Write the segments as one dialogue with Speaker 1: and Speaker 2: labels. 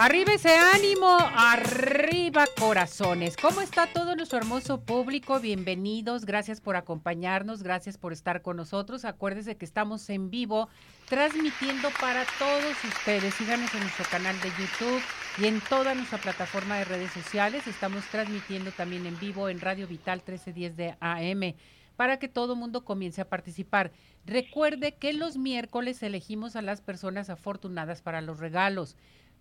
Speaker 1: Arriba ese ánimo, arriba corazones. ¿Cómo está todo nuestro hermoso público? Bienvenidos, gracias por acompañarnos, gracias por estar con nosotros. Acuérdense que estamos en vivo transmitiendo para todos ustedes. Síganos en nuestro canal de YouTube y en toda nuestra plataforma de redes sociales. Estamos transmitiendo también en vivo en Radio Vital 1310 de AM para que todo mundo comience a participar. Recuerde que los miércoles elegimos a las personas afortunadas para los regalos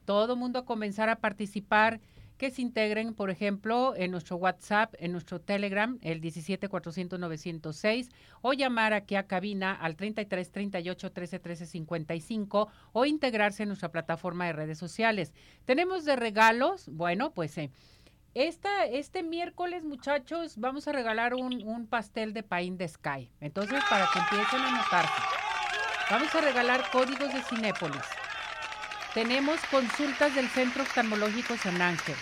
Speaker 1: todo mundo a comenzar a participar, que se integren, por ejemplo, en nuestro WhatsApp, en nuestro Telegram, el 17 400 906, o llamar aquí a cabina al 33 38 13 13 55, o integrarse en nuestra plataforma de redes sociales. Tenemos de regalos, bueno, pues eh, esta, este miércoles, muchachos, vamos a regalar un, un pastel de Pain de Sky. Entonces, para que empiecen a notarse, vamos a regalar códigos de Cinépolis. Tenemos consultas del Centro Oftalmológico San Ángel.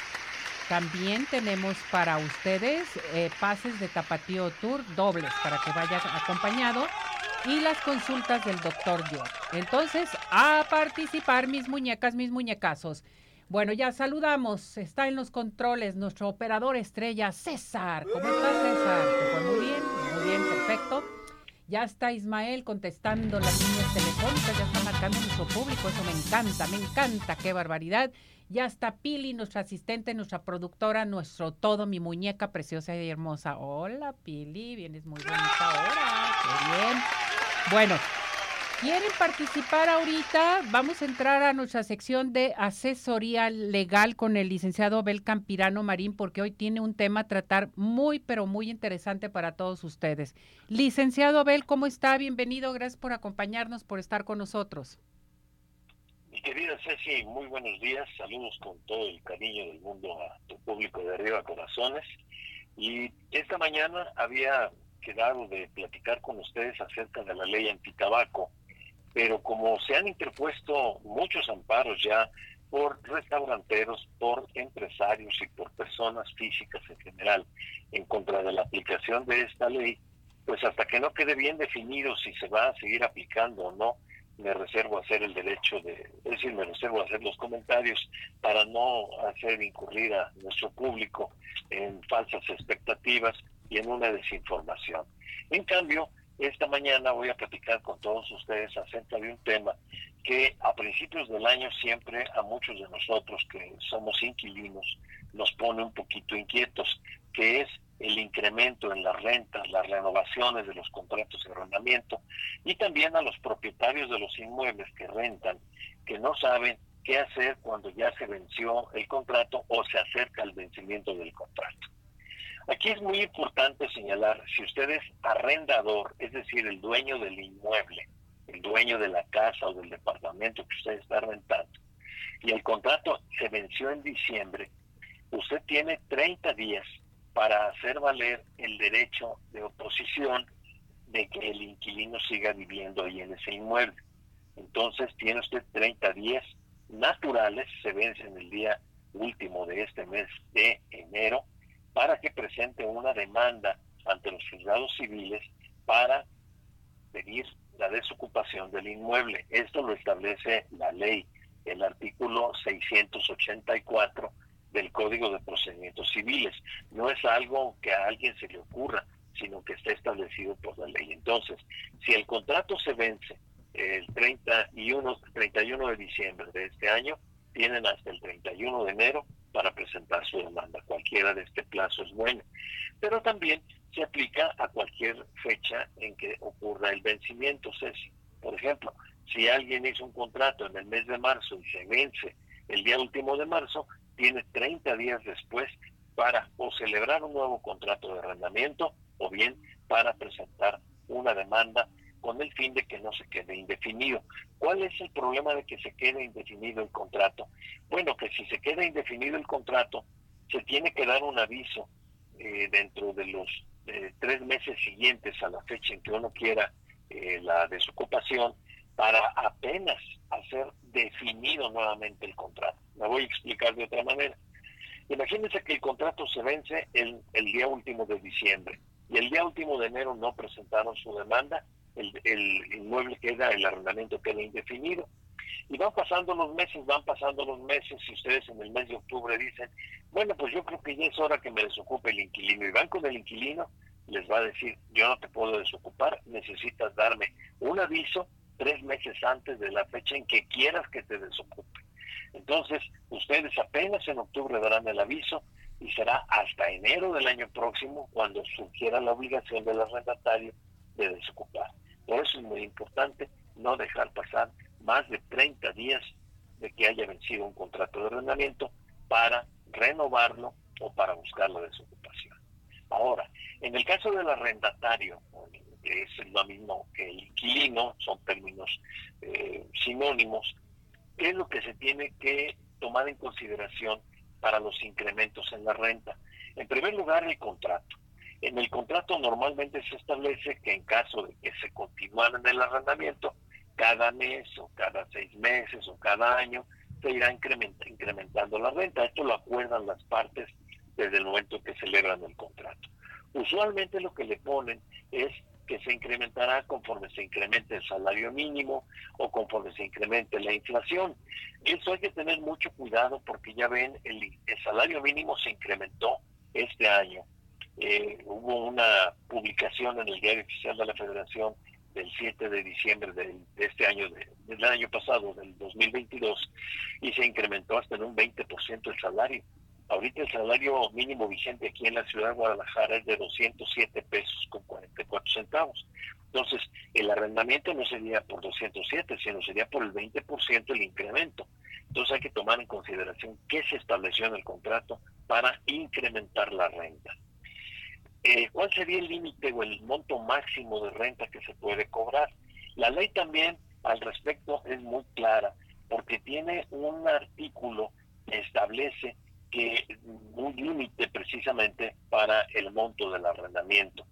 Speaker 1: También tenemos para ustedes eh, pases de Tapatío Tour dobles para que vaya acompañado y las consultas del doctor Yo. Entonces, a participar mis muñecas, mis muñecazos. Bueno, ya saludamos. Está en los controles nuestro operador estrella, César. ¿Cómo está César? Pues muy bien, muy bien, perfecto. Ya está Ismael contestando las líneas telefónicas, ya está marcando nuestro público, eso me encanta, me encanta, qué barbaridad. Ya está Pili, nuestra asistente, nuestra productora, nuestro todo, mi muñeca preciosa y hermosa. Hola Pili, vienes muy bonita ahora, qué bien. Bueno, ¿Quieren participar ahorita? Vamos a entrar a nuestra sección de asesoría legal con el licenciado Abel Campirano Marín, porque hoy tiene un tema a tratar muy, pero muy interesante para todos ustedes. Licenciado Abel, ¿cómo está? Bienvenido, gracias por acompañarnos, por estar con nosotros.
Speaker 2: Mi querida Ceci, muy buenos días, saludos con todo el cariño del mundo a tu público de Arriba Corazones. Y esta mañana había quedado de platicar con ustedes acerca de la ley antitabaco pero como se han interpuesto muchos amparos ya por restauranteros, por empresarios y por personas físicas en general en contra de la aplicación de esta ley, pues hasta que no quede bien definido si se va a seguir aplicando o no, me reservo a hacer el derecho de, es decir, me reservo a hacer los comentarios para no hacer incurrir a nuestro público en falsas expectativas y en una desinformación. En cambio, esta mañana voy a platicar con todos ustedes acerca de un tema que a principios del año siempre a muchos de nosotros que somos inquilinos nos pone un poquito inquietos, que es el incremento en las rentas, las renovaciones de los contratos de arrendamiento y también a los propietarios de los inmuebles que rentan, que no saben qué hacer cuando ya se venció el contrato o se acerca el vencimiento del contrato. Aquí es muy importante señalar, si usted es arrendador, es decir, el dueño del inmueble, el dueño de la casa o del departamento que usted está rentando, y el contrato se venció en diciembre, usted tiene 30 días para hacer valer el derecho de oposición de que el inquilino siga viviendo ahí en ese inmueble. Entonces tiene usted 30 días naturales, se vencen el día último de este mes de enero, para que presente una demanda ante los juzgados civiles para pedir la desocupación del inmueble. Esto lo establece la ley, el artículo 684 del Código de Procedimientos Civiles. No es algo que a alguien se le ocurra, sino que está establecido por la ley. Entonces, si el contrato se vence el 31, 31 de diciembre de este año, tienen hasta el 31 de enero para presentar su demanda. Cualquiera de este plazo es bueno. Pero también se aplica a cualquier fecha en que ocurra el vencimiento, Ceci. Por ejemplo, si alguien hizo un contrato en el mes de marzo y se vence el día último de marzo, tiene 30 días después para o celebrar un nuevo contrato de arrendamiento o bien para presentar una demanda con el fin de que no se quede indefinido. ¿Cuál es el problema de que se quede indefinido el contrato? Bueno, que si se queda indefinido el contrato, se tiene que dar un aviso eh, dentro de los eh, tres meses siguientes a la fecha en que uno quiera eh, la desocupación para apenas hacer definido nuevamente el contrato. Me voy a explicar de otra manera. Imagínense que el contrato se vence el, el día último de diciembre y el día último de enero no presentaron su demanda, el, el inmueble queda, el arrendamiento queda indefinido. Y van pasando los meses, van pasando los meses, y ustedes en el mes de octubre dicen, bueno, pues yo creo que ya es hora que me desocupe el inquilino. Y van con el inquilino, les va a decir, yo no te puedo desocupar, necesitas darme un aviso tres meses antes de la fecha en que quieras que te desocupe. Entonces, ustedes apenas en octubre darán el aviso y será hasta enero del año próximo cuando surgiera la obligación del arrendatario de desocupar. Por eso es muy importante no dejar pasar más de 30 días de que haya vencido un contrato de arrendamiento para renovarlo o para buscar la desocupación. Ahora, en el caso del arrendatario, que es lo mismo que el inquilino, son términos eh, sinónimos, ¿qué es lo que se tiene que tomar en consideración para los incrementos en la renta? En primer lugar, el contrato. En el contrato normalmente se establece que en caso de que se continuara en el arrendamiento, cada mes o cada seis meses o cada año se irá incrementando la renta. Esto lo acuerdan las partes desde el momento que celebran el contrato. Usualmente lo que le ponen es que se incrementará conforme se incremente el salario mínimo o conforme se incremente la inflación. Eso hay que tener mucho cuidado porque ya ven, el, salario mínimo se incrementó este año. Eh, hubo una publicación en el Diario Oficial de la Federación del 7 de diciembre de, este año, del año pasado, del 2022, y se incrementó hasta en un 20% el salario. Ahorita el salario mínimo vigente aquí en la ciudad de Guadalajara es de 207 pesos con 44 centavos. Entonces, el arrendamiento no sería por 207, sino sería por el 20% el incremento. Entonces hay que tomar en consideración qué se estableció en el contrato para incrementar la renta. Eh, ¿Cuál sería el límite o el monto máximo de renta que se puede cobrar? La ley también al respecto es muy clara porque tiene un artículo que establece que un límite precisamente para el monto del arrendamiento.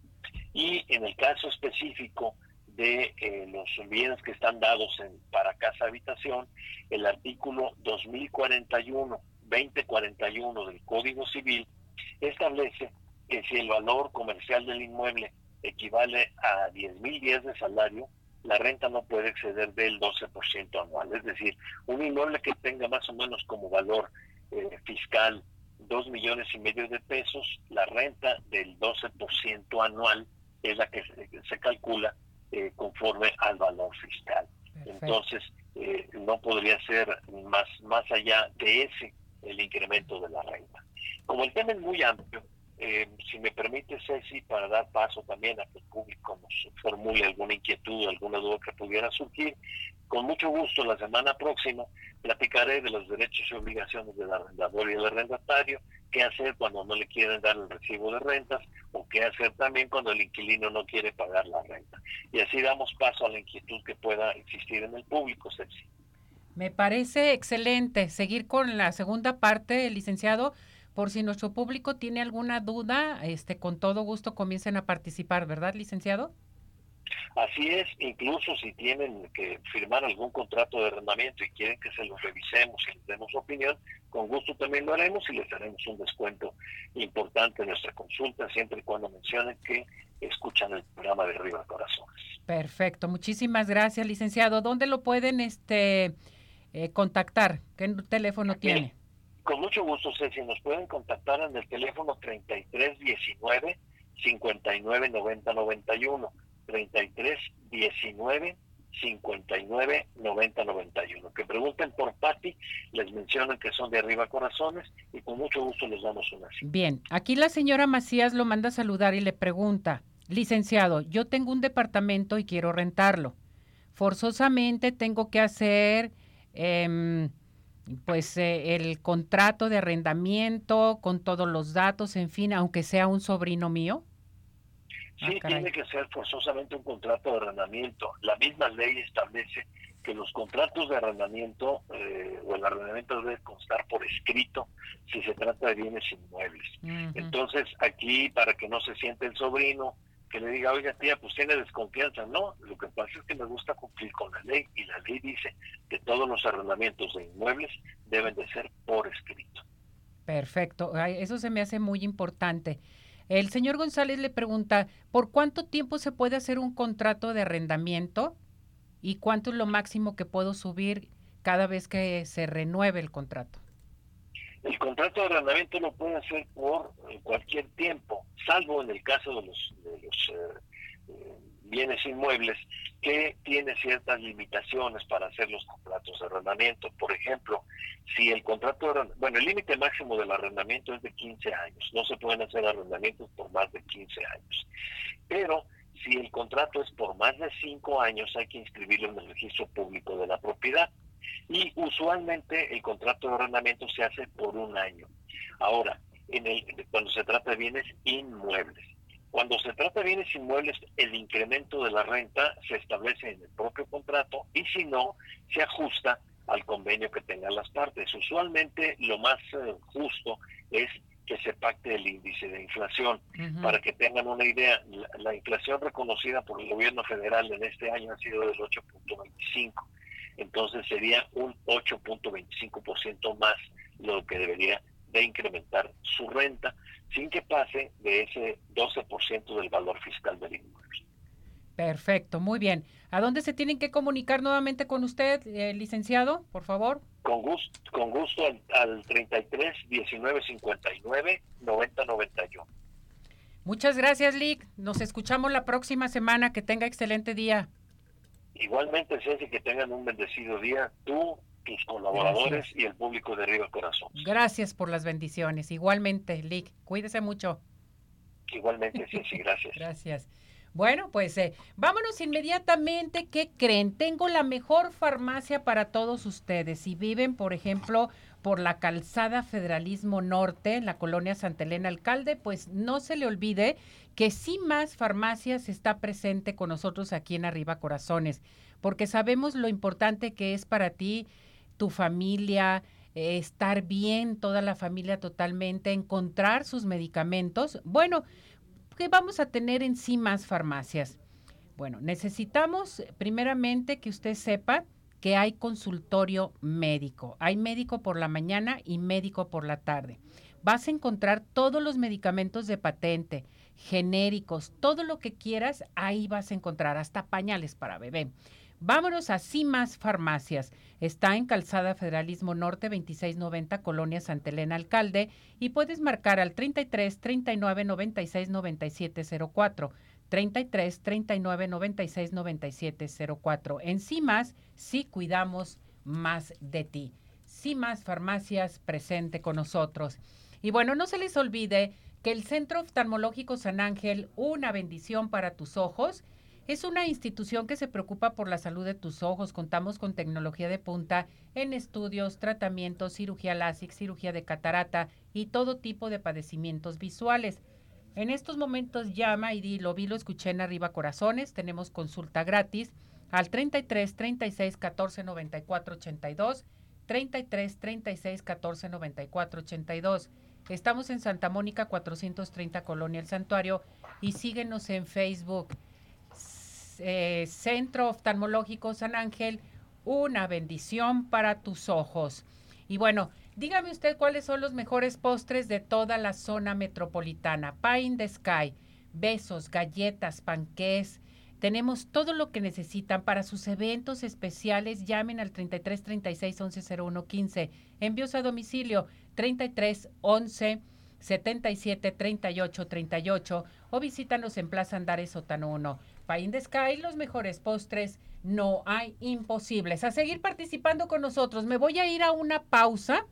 Speaker 2: Y en el caso específico de eh, los bienes que están dados en, para casa habitación, el artículo 2041, 2041 del Código Civil establece que si el valor comercial del inmueble equivale a 10 mil días de salario, la renta no puede exceder del 12% anual. Es decir, un inmueble que tenga más o menos como valor eh, fiscal dos millones y medio de pesos, la renta del 12% anual es la que se, calcula eh, conforme al valor fiscal. Entonces, eh, no podría ser más, más allá de ese el incremento de la renta. Como el tema es muy amplio, eh, si me permite, Ceci, para dar paso también a que el público nos formule alguna inquietud, alguna duda que pudiera surgir, con mucho gusto la semana próxima platicaré de los derechos y obligaciones del arrendador y del arrendatario, qué hacer cuando no le quieren dar el recibo de rentas o qué hacer también cuando el inquilino no quiere pagar la renta. Y así damos paso a la inquietud que pueda existir en el público, Ceci.
Speaker 1: Me parece excelente seguir con la segunda parte, licenciado por si nuestro público tiene alguna duda, este, con todo gusto comiencen a participar, ¿verdad, licenciado?
Speaker 2: Así es, incluso si tienen que firmar algún contrato de arrendamiento y quieren que se los revisemos y les demos opinión, con gusto también lo haremos y les daremos un descuento importante en nuestra consulta, siempre y cuando mencionen que escuchan el programa de Arriba Corazones.
Speaker 1: Perfecto, muchísimas gracias, licenciado. ¿Dónde lo pueden este eh, contactar? ¿Qué teléfono tiene?
Speaker 2: Con mucho gusto, Ceci. Nos pueden contactar en el teléfono 3319 599091. 3319 59 90 91. Que pregunten por Patti, les mencionan que son de Arriba Corazones y con mucho gusto les damos una cita.
Speaker 1: Bien, aquí la señora Macías lo manda a saludar y le pregunta, licenciado, yo tengo un departamento y quiero rentarlo. Forzosamente tengo que hacer eh, pues eh, el contrato de arrendamiento con todos los datos, en fin, aunque sea un sobrino mío?
Speaker 2: Ah, sí, tiene que ser forzosamente un contrato de arrendamiento. La misma ley establece que los contratos de arrendamiento eh, o el arrendamiento debe constar por escrito si se trata de bienes inmuebles. Entonces, aquí, para que no se siente el sobrino, que le diga, oiga tía, pues tiene desconfianza. No, lo que pasa es que me gusta cumplir con la ley y la ley dice que todos los arrendamientos de inmuebles deben de ser por escrito.
Speaker 1: Perfecto, eso se me hace muy importante. El señor González le pregunta, ¿por cuánto tiempo se puede hacer un contrato de arrendamiento y cuánto es lo máximo que puedo subir cada vez que se renueve el contrato?
Speaker 2: El contrato de arrendamiento lo puede hacer por eh, cualquier tiempo, salvo en el caso de los, eh, eh, bienes inmuebles que tiene ciertas limitaciones para hacer los contratos de arrendamiento. Por ejemplo, si el contrato de bueno, el límite máximo del arrendamiento es de 15 años, no se pueden hacer arrendamientos por más de 15 años. Pero si el contrato es por más de 5 años, hay que inscribirlo en el registro público de la propiedad. Y usualmente el contrato de arrendamiento se hace por un año. Ahora, en el, cuando se trata de bienes inmuebles. Cuando se trata de bienes inmuebles, el incremento de la renta se establece en el propio contrato y si no, se ajusta al convenio que tengan las partes. Usualmente lo más eh, justo es que se pacte el índice de inflación. Para que tengan una idea, la, la, inflación reconocida por el gobierno federal en este año ha sido del 8.25 entonces sería un 8.25% más lo que debería de incrementar su renta sin que pase de ese 12% del valor fiscal del inmueble.
Speaker 1: Perfecto, muy bien. ¿A dónde se tienen que comunicar nuevamente con usted, eh, licenciado, por favor?
Speaker 2: Con gusto, con gusto al, al 33 19 59 90 91.
Speaker 1: Muchas gracias, Lick. Nos escuchamos la próxima semana. Que tenga excelente día.
Speaker 2: Igualmente, Ceci, que tengan un bendecido día, tú, tus colaboradores y el público de Arriba Corazón.
Speaker 1: Gracias por las bendiciones. Igualmente, Lick, cuídese mucho.
Speaker 2: Igualmente, Ceci, gracias.
Speaker 1: gracias. Bueno, pues eh, vámonos inmediatamente. ¿Qué creen? Tengo la mejor farmacia para todos ustedes. Si viven, por ejemplo, por la calzada Federalismo Norte, en la colonia Santa Elena Alcalde, pues no se le olvide que sí más farmacias está presente con nosotros aquí en Arriba Corazones, porque sabemos lo importante que es para ti, tu familia, eh, estar bien, toda la familia totalmente, encontrar sus medicamentos. Bueno, ¿Qué vamos a tener en sí más farmacias? Bueno, necesitamos primeramente que usted sepa que hay consultorio médico. Hay médico por la mañana y médico por la tarde. Vas a encontrar todos los medicamentos de patente, genéricos, todo lo que quieras, ahí vas a encontrar, hasta pañales para bebé. Vámonos a Cimas Farmacias. Está en Calzada Federalismo Norte 2690, Colonia Santa Elena Alcalde, y puedes marcar al 33 39 96 97 04. 33 39 96 97 04. En Cimas, sí cuidamos más de ti. Cimas Farmacias presente con nosotros. Y bueno, no se les olvide que el Centro Oftalmológico San Ángel, una bendición para tus ojos, es una institución que se preocupa por la salud de tus ojos. Contamos con tecnología de punta en estudios, tratamientos, cirugía láser, cirugía de catarata y todo tipo de padecimientos visuales. En estos momentos llama y di, lo vi, lo escuché en Arriba Corazones. Tenemos consulta gratis al 33 36 14 94 82. 33 36 14 94 82. Estamos en Santa Mónica 430 Colonia El Santuario y síguenos en Facebook. Eh, Centro Oftalmológico San Ángel, una bendición para tus ojos. Y bueno, dígame usted cuáles son los mejores postres de toda la zona metropolitana. Pie in the Sky, besos, galletas, panqués. Tenemos todo lo que necesitan para sus eventos especiales. Llamen al 33 36 11 01 15. Envíos a domicilio 33 11 77 38 38 o visítanos en Plaza Andares Sotano 1. Pain de Sky, los mejores postres, no hay imposibles. A seguir participando con nosotros. Me voy a ir a una pausa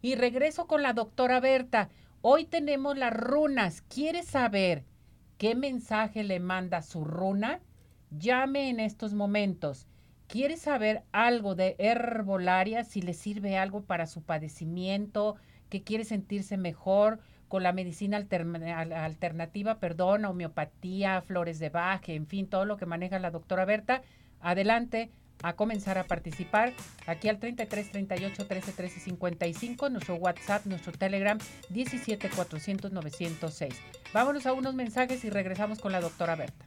Speaker 1: y regreso con la doctora Berta. Hoy tenemos las runas. ¿Quiere saber qué mensaje le manda su runa? Llame en estos momentos. ¿Quiere saber algo de herbolaria? Si le sirve algo para su padecimiento, que quiere sentirse mejor con la medicina alternativa, perdón, homeopatía, flores de baje, en fin, todo lo que maneja la doctora Berta. Adelante, a comenzar a participar aquí al 33 38 13 13 55, nuestro WhatsApp, nuestro Telegram 17 400 906. Vámonos a unos mensajes y regresamos con la doctora Berta.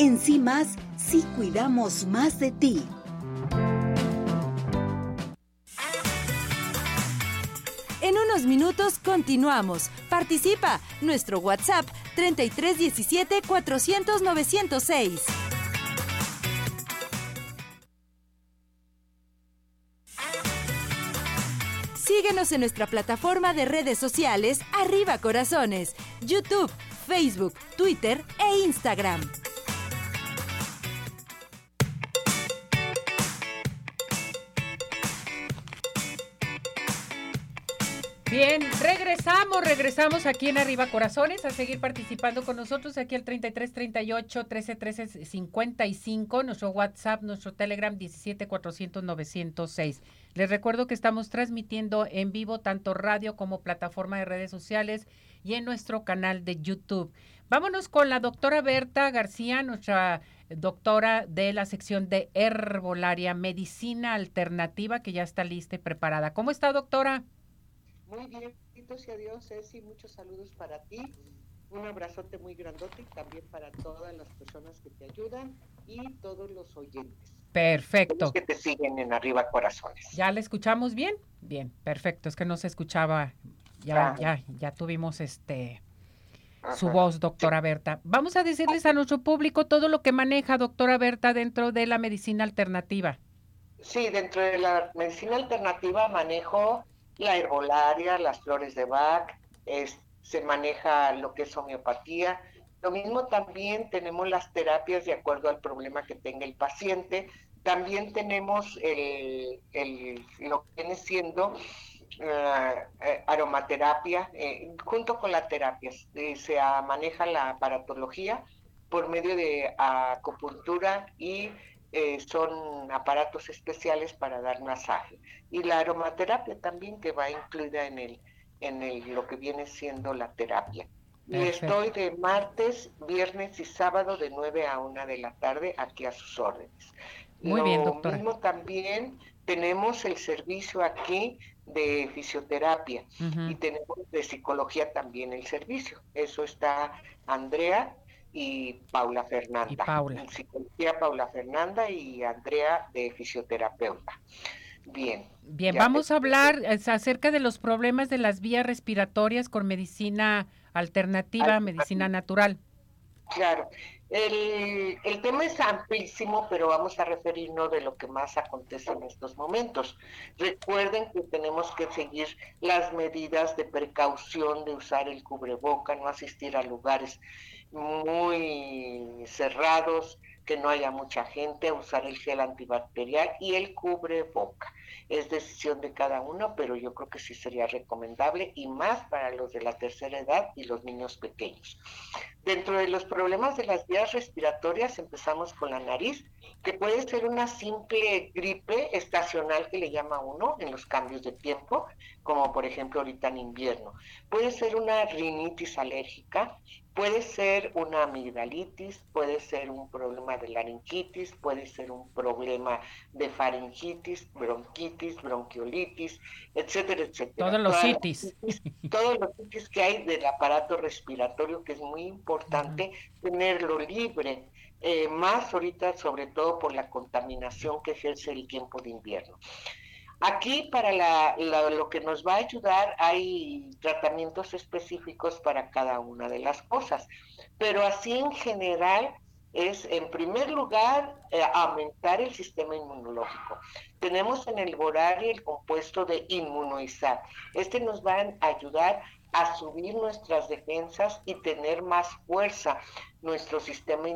Speaker 3: En sí más, sí cuidamos más de ti. En unos minutos continuamos. Participa. Nuestro WhatsApp 3317 400 906. Síguenos en nuestra plataforma de redes sociales Arriba Corazones, YouTube, Facebook, Twitter e Instagram.
Speaker 1: Bien, regresamos, regresamos aquí en Arriba Corazones a seguir participando con nosotros aquí al 33 38 13 13 55, nuestro WhatsApp, nuestro Telegram 17 400 906. Les recuerdo que estamos transmitiendo en vivo tanto radio como plataforma de redes sociales y en nuestro canal de YouTube. Vámonos con la doctora Berta García, nuestra doctora de la sección de herbolaria, medicina alternativa, que ya está lista y preparada. ¿Cómo está, doctora?
Speaker 4: Muy bien, benditos sea Dios, Ceci, muchos saludos para ti, un abrazote muy grandote y también para todas las personas que te ayudan y todos los oyentes.
Speaker 1: Perfecto. Los
Speaker 4: que te siguen en Arriba Corazones.
Speaker 1: ¿Ya le escuchamos bien? Bien, perfecto, es que no se escuchaba, ya, ya, ya tuvimos este su voz, doctora Berta. Vamos a decirles a nuestro público todo lo que maneja doctora Berta dentro de la medicina alternativa.
Speaker 4: Sí, dentro de la medicina alternativa manejo la herbolaria, las flores de Bach, se maneja lo que es homeopatía. Lo mismo también tenemos las terapias de acuerdo al problema que tenga el paciente. También tenemos el, lo que viene siendo aromaterapia, junto con la terapia. se maneja la aparatología por medio de acupuntura y son aparatos especiales para dar masaje. Y la aromaterapia también que va incluida en el, en el, lo que viene siendo la terapia. Y estoy de martes, viernes y sábado de 9 a 1 de la tarde aquí a sus órdenes.
Speaker 1: Muy bien, doctora.
Speaker 4: mismo también tenemos el servicio aquí de fisioterapia y tenemos de psicología también el servicio. Eso está Andrea y Paula Fernanda. Y
Speaker 1: Paula.
Speaker 4: Psicología Paula Fernanda y Andrea de fisioterapeuta. Bien.
Speaker 1: Bien, vamos a hablar acerca de los problemas de las vías respiratorias con medicina alternativa, medicina natural.
Speaker 4: Claro, el, tema es amplísimo, pero vamos a referirnos de lo que más acontece en estos momentos. Recuerden que tenemos que seguir las medidas de precaución de usar el cubreboca, no asistir a lugares muy cerrados, que no haya mucha gente, usar el gel antibacterial y el cubreboca. Es decisión de cada uno, pero yo creo que sí sería recomendable y más para los de la tercera edad y los niños pequeños. Dentro de los problemas de las vías respiratorias empezamos con la nariz, que puede ser una simple gripe estacional que le llama uno en los cambios de tiempo, como por ejemplo ahorita en invierno. Puede ser una rinitis alérgica, puede ser una amigdalitis, puede ser un problema de laringitis, puede ser un problema de faringitis, bronquitis, bronquiolitis, etcétera, etcétera.
Speaker 1: Todos los citis.
Speaker 4: Todos los citis que hay del aparato respiratorio, que es muy importante tenerlo libre. Eh, más ahorita sobre todo por la contaminación que ejerce el tiempo de invierno. Aquí para lo que nos va a ayudar hay tratamientos específicos para cada una de las cosas, pero así en general es en primer lugar eh, aumentar el sistema inmunológico. Tenemos en el Borari el compuesto de inmunoizar. Este nos va a ayudar a subir nuestras defensas y tener más fuerza nuestro sistema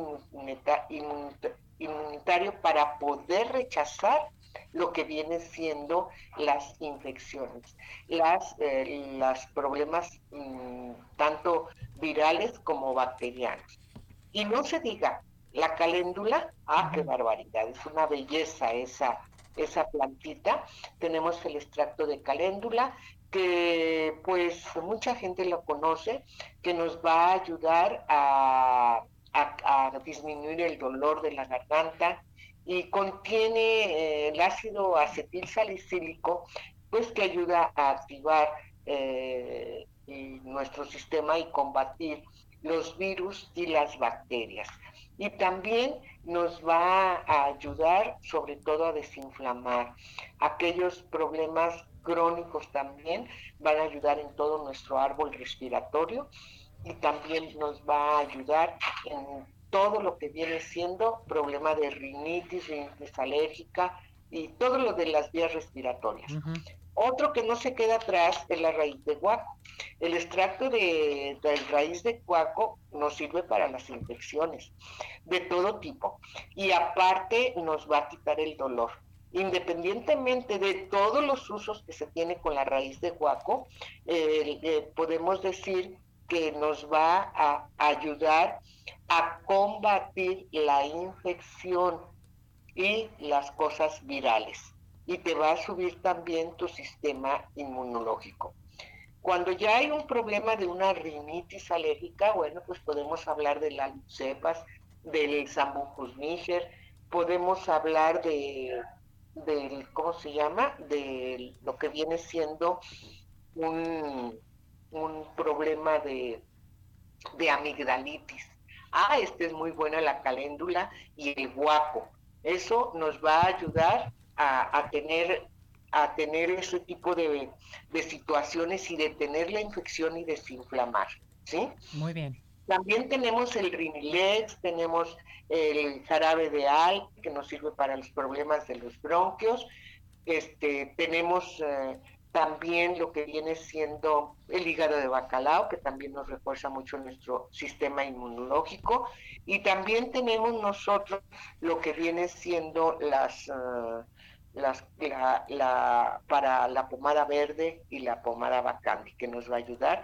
Speaker 4: inmunitario para poder rechazar lo que viene siendo las infecciones, las, eh, problemas mm, tanto virales como bacterianos. Y no se diga, la caléndula, ah, qué barbaridad, es una belleza esa, esa plantita. Tenemos el extracto de caléndula, que pues mucha gente lo conoce, que nos va a ayudar a, a disminuir el dolor de la garganta, y contiene eh, el ácido acetil salicílico, pues que ayuda a activar eh, nuestro sistema y combatir los virus y las bacterias. Y también nos va a ayudar sobre todo a desinflamar. Aquellos problemas crónicos también van a ayudar en todo nuestro árbol respiratorio y también nos va a ayudar en todo lo que viene siendo problema de rinitis, rinitis alérgica y todo lo de las vías respiratorias. Otro que no se queda atrás es la raíz de guaco. El extracto de, de, raíz de guaco nos sirve para las infecciones de todo tipo y aparte nos va a quitar el dolor. Independientemente de todos los usos que se tiene con la raíz de guaco, eh, eh, podemos decir que nos va a ayudar a combatir la infección y las cosas virales. Y te va a subir también tu sistema inmunológico. Cuando ya hay un problema de una rinitis alérgica, bueno, pues podemos hablar de las cepas, del Sambucus niger, podemos hablar de, del, ¿cómo se llama? De lo que viene siendo un, un problema de, de amigdalitis ah, este es muy buena la caléndula y el guapo. Eso nos va a ayudar a, tener a tener ese tipo de, situaciones y detener la infección y desinflamar, ¿sí?
Speaker 1: Muy bien.
Speaker 4: También tenemos el Rinilex, tenemos el jarabe de al, que nos sirve para los problemas de los bronquios. Este, tenemos eh, también lo que viene siendo el hígado de bacalao, que también nos refuerza mucho nuestro sistema inmunológico, y también tenemos nosotros lo que viene siendo las, ah, las, la, para la pomada verde y la pomada bacandi, que nos va a ayudar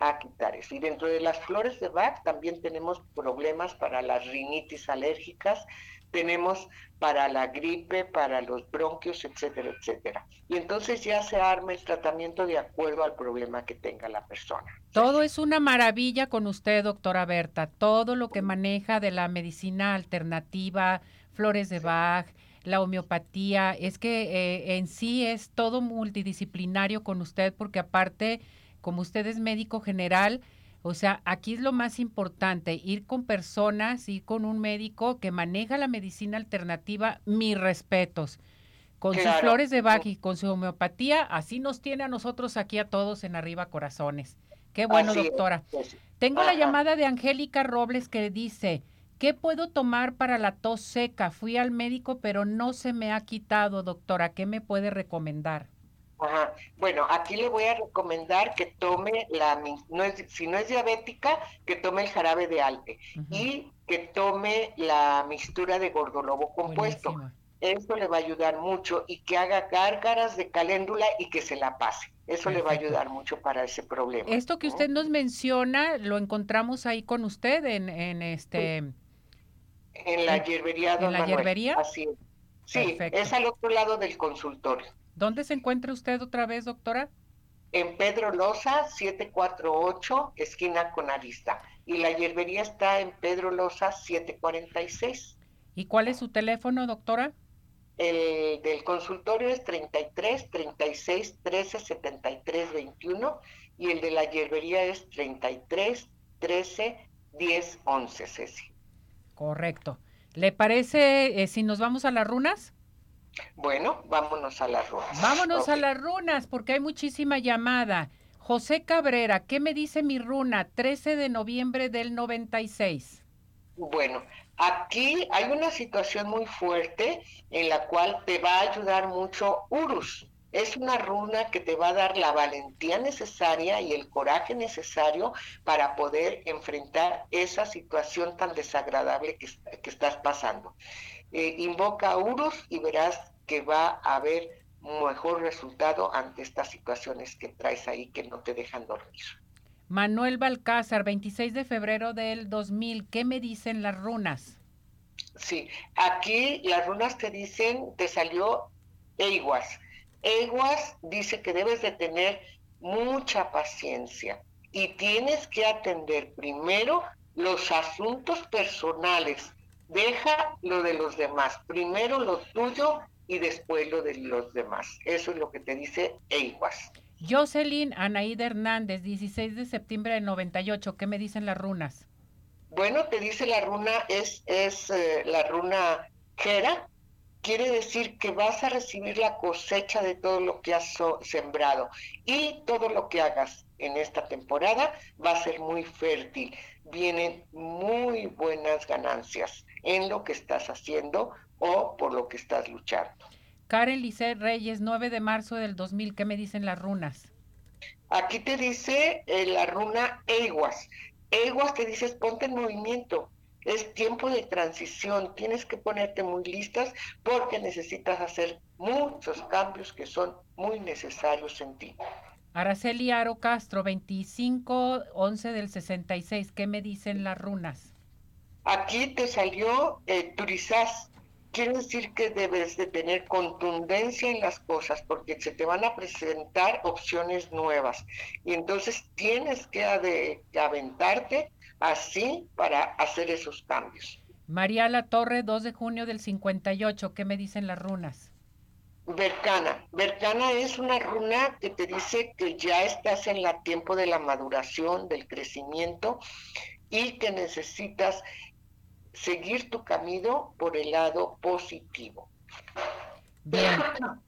Speaker 4: a quitar eso. Y dentro de las flores de Bach también tenemos problemas para las rinitis alérgicas, tenemos para la gripe, para los bronquios, etcétera, etcétera. Y entonces ya se arma el tratamiento de acuerdo al problema que tenga la persona.
Speaker 1: Todo es una maravilla con usted, doctora Berta. Todo lo que maneja de la medicina alternativa, flores de Bach, la homeopatía, es que eh, en sí es todo multidisciplinario con usted porque aparte, como usted es médico general, o sea, aquí es lo más importante, ir con personas, ir con un médico que maneja la medicina alternativa, mis respetos. Con sus flores de Bach y con su homeopatía, así nos tiene a nosotros aquí a todos en arriba corazones. Qué bueno, doctora. Tengo la llamada de Angélica Robles que dice, ¿qué puedo tomar para la tos seca? Fui al médico, pero no se me ha quitado, doctora. ¿Qué me puede recomendar?
Speaker 4: Ajá. Bueno, aquí le voy a recomendar que tome la, no es, si no es diabética, que tome el jarabe de alte y que tome la mixtura de gordolobo compuesto. Eso le va a ayudar mucho y que haga gárgaras de caléndula y que se la pase. Eso le va a ayudar mucho para ese problema.
Speaker 1: Esto que usted nos menciona, lo encontramos ahí con usted en, en este...
Speaker 4: En la hierbería,
Speaker 1: ¿En la hierbería?
Speaker 4: Así es. Sí, es al otro lado del consultorio.
Speaker 1: ¿Dónde se encuentra usted otra vez, doctora?
Speaker 4: En Pedro Loza, 748, esquina con Arista. Y la hierbería está en Pedro Loza, 746.
Speaker 1: ¿Y cuál es su teléfono, doctora?
Speaker 4: El del consultorio es 33 36 13 73 21 y el de la hierbería es 33 13 10 11, Ceci.
Speaker 1: Correcto. ¿Le parece eh, si nos vamos a las runas?
Speaker 4: Bueno, vámonos a las runas.
Speaker 1: Vámonos a las runas, porque hay muchísima llamada. José Cabrera, ¿qué me dice mi runa? 13 de noviembre del 96.
Speaker 4: Bueno, aquí hay una situación muy fuerte en la cual te va a ayudar mucho Urus. Es una runa que te va a dar la valentía necesaria y el coraje necesario para poder enfrentar esa situación tan desagradable que, que estás pasando. Eh, invoca a Urus y verás que va a haber mejor resultado ante estas situaciones que traes ahí que no te dejan dormir.
Speaker 1: Manuel Balcázar, 26 de febrero del 2000, ¿qué me dicen las runas?
Speaker 4: Sí, aquí las runas te dicen, te salió Eiguas. Eiguas dice que debes de tener mucha paciencia y tienes que atender primero los asuntos personales Deja lo de los demás, primero lo tuyo y después lo de los demás. Eso es lo que te dice Eiguas.
Speaker 1: Jocelyn Anaída Hernández, 16 de septiembre del 98, ¿qué me dicen las runas?
Speaker 4: Bueno, te dice la runa, es, es eh, la runa Jera, quiere decir que vas a recibir la cosecha de todo lo que has sembrado y todo lo que hagas en esta temporada va a ser muy fértil. Vienen muy buenas ganancias en lo que estás haciendo o por lo que estás luchando.
Speaker 1: Karen Lice Reyes, 9 de marzo del 2000, ¿qué me dicen las runas?
Speaker 4: Aquí te dice eh, la runa Eguas. Eguas te dices ponte en movimiento. Es tiempo de transición, tienes que ponerte muy listas porque necesitas hacer muchos cambios que son muy necesarios en ti.
Speaker 1: Araceli Aro Castro, 25 11 del 66, ¿qué me dicen las runas?
Speaker 4: Aquí te salió eh, turizás. Quiere decir que debes de tener contundencia en las cosas porque se te van a presentar opciones nuevas. Y entonces tienes que aventarte así para hacer esos cambios.
Speaker 1: María La Torre, 2 de junio del 58. ¿Qué me dicen las runas?
Speaker 4: Vercana. Vercana es una runa que te dice que ya estás en el tiempo de la maduración, del crecimiento y que necesitas seguir tu camino por el lado positivo.
Speaker 1: Bien.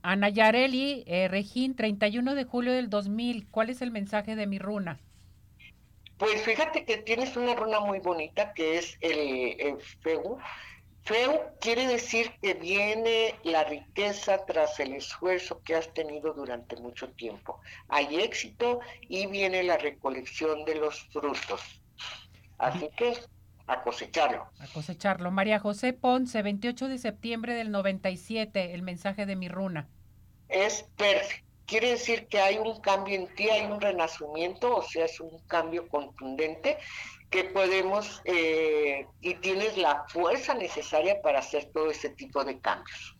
Speaker 1: Ana Yareli, eh, Regín, 31 de julio del 2000, ¿cuál es el mensaje de mi runa?
Speaker 4: Pues fíjate que tienes una runa muy bonita que es el, Feu. Feu quiere decir que viene la riqueza tras el esfuerzo que has tenido durante mucho tiempo. Hay éxito y viene la recolección de los frutos. Así que a cosecharlo.
Speaker 1: A cosecharlo. María José Ponce, 28 de septiembre del 97, el mensaje de mi runa.
Speaker 4: Es perfecto. Quiere decir que hay un cambio en ti, hay un renacimiento, o sea, es un cambio contundente que podemos eh, y tienes la fuerza necesaria para hacer todo ese tipo de cambios.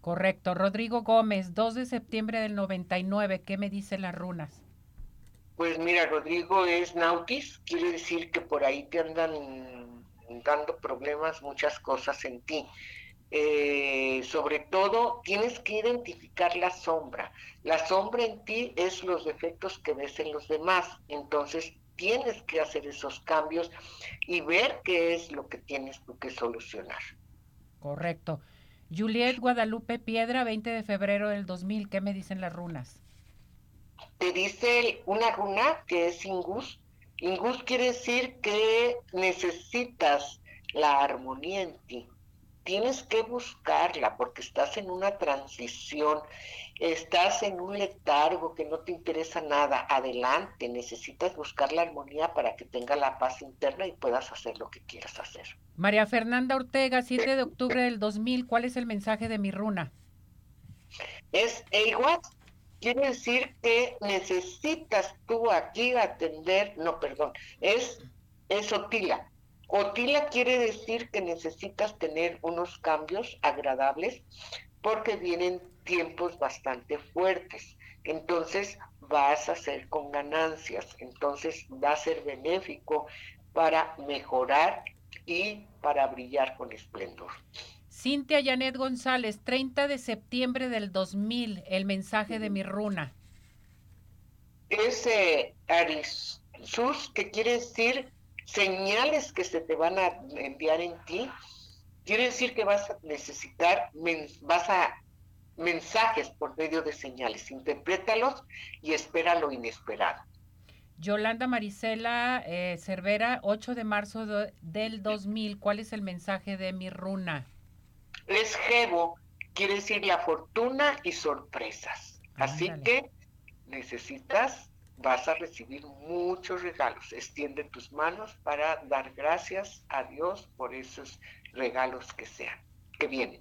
Speaker 1: Correcto. Rodrigo Gómez, 2 de septiembre del 99, ¿qué me dicen las runas?
Speaker 4: Pues mira, Rodrigo es Nautis, quiere decir que por ahí te andan dando problemas muchas cosas en ti. Eh, sobre todo tienes que identificar la sombra. La sombra en ti es los defectos que ves en los demás. Entonces tienes que hacer esos cambios y ver qué es lo que tienes tú que solucionar.
Speaker 1: Correcto. Juliet Guadalupe Piedra, 20 de febrero del 2000, ¿qué me dicen las runas?
Speaker 4: Te dice una runa que es Ingus. Ingus quiere decir que necesitas la armonía en ti tienes que buscarla porque estás en una transición, estás en un letargo que no te interesa nada. Adelante, necesitas buscar la armonía para que tenga la paz interna y puedas hacer lo que quieras hacer.
Speaker 1: María Fernanda Ortega, 7 de octubre del 2000, ¿cuál es el mensaje de mi runa?
Speaker 4: Es igual. Quiere decir que necesitas tú aquí atender, no, perdón, es, es Otila Otila quiere decir que necesitas tener unos cambios agradables porque vienen tiempos bastante fuertes. Entonces vas a ser con ganancias, entonces va a ser benéfico para mejorar y para brillar con esplendor.
Speaker 1: Cintia Janet González, 30 de septiembre del 2000, el mensaje de mi runa.
Speaker 4: Ese Arisus, que quiere decir señales que se te van a enviar en ti, quiere decir que vas a necesitar, vas a mensajes por medio de señales, interprétalos y espera lo inesperado.
Speaker 1: Yolanda Marisela eh, Cervera, 8 de marzo del 2000, ¿cuál es el mensaje de mi runa?
Speaker 4: Es quiere decir la fortuna y sorpresas. Así que necesitas vas a recibir muchos regalos. Extiende tus manos para dar gracias a Dios por esos regalos que sean, que vienen.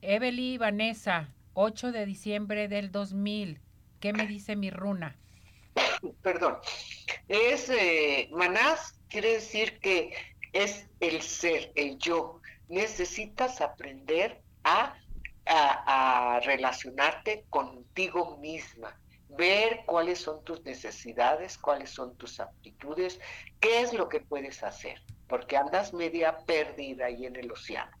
Speaker 1: Evely Vanessa, 8 de diciembre del 2000. ¿Qué me dice mi runa?
Speaker 4: Perdón. Es eh, manás, quiere decir que es el ser, el yo. Necesitas aprender a, a relacionarte contigo misma ver cuáles son tus necesidades, cuáles son tus aptitudes, qué es lo que puedes hacer, porque andas media perdida ahí en el océano.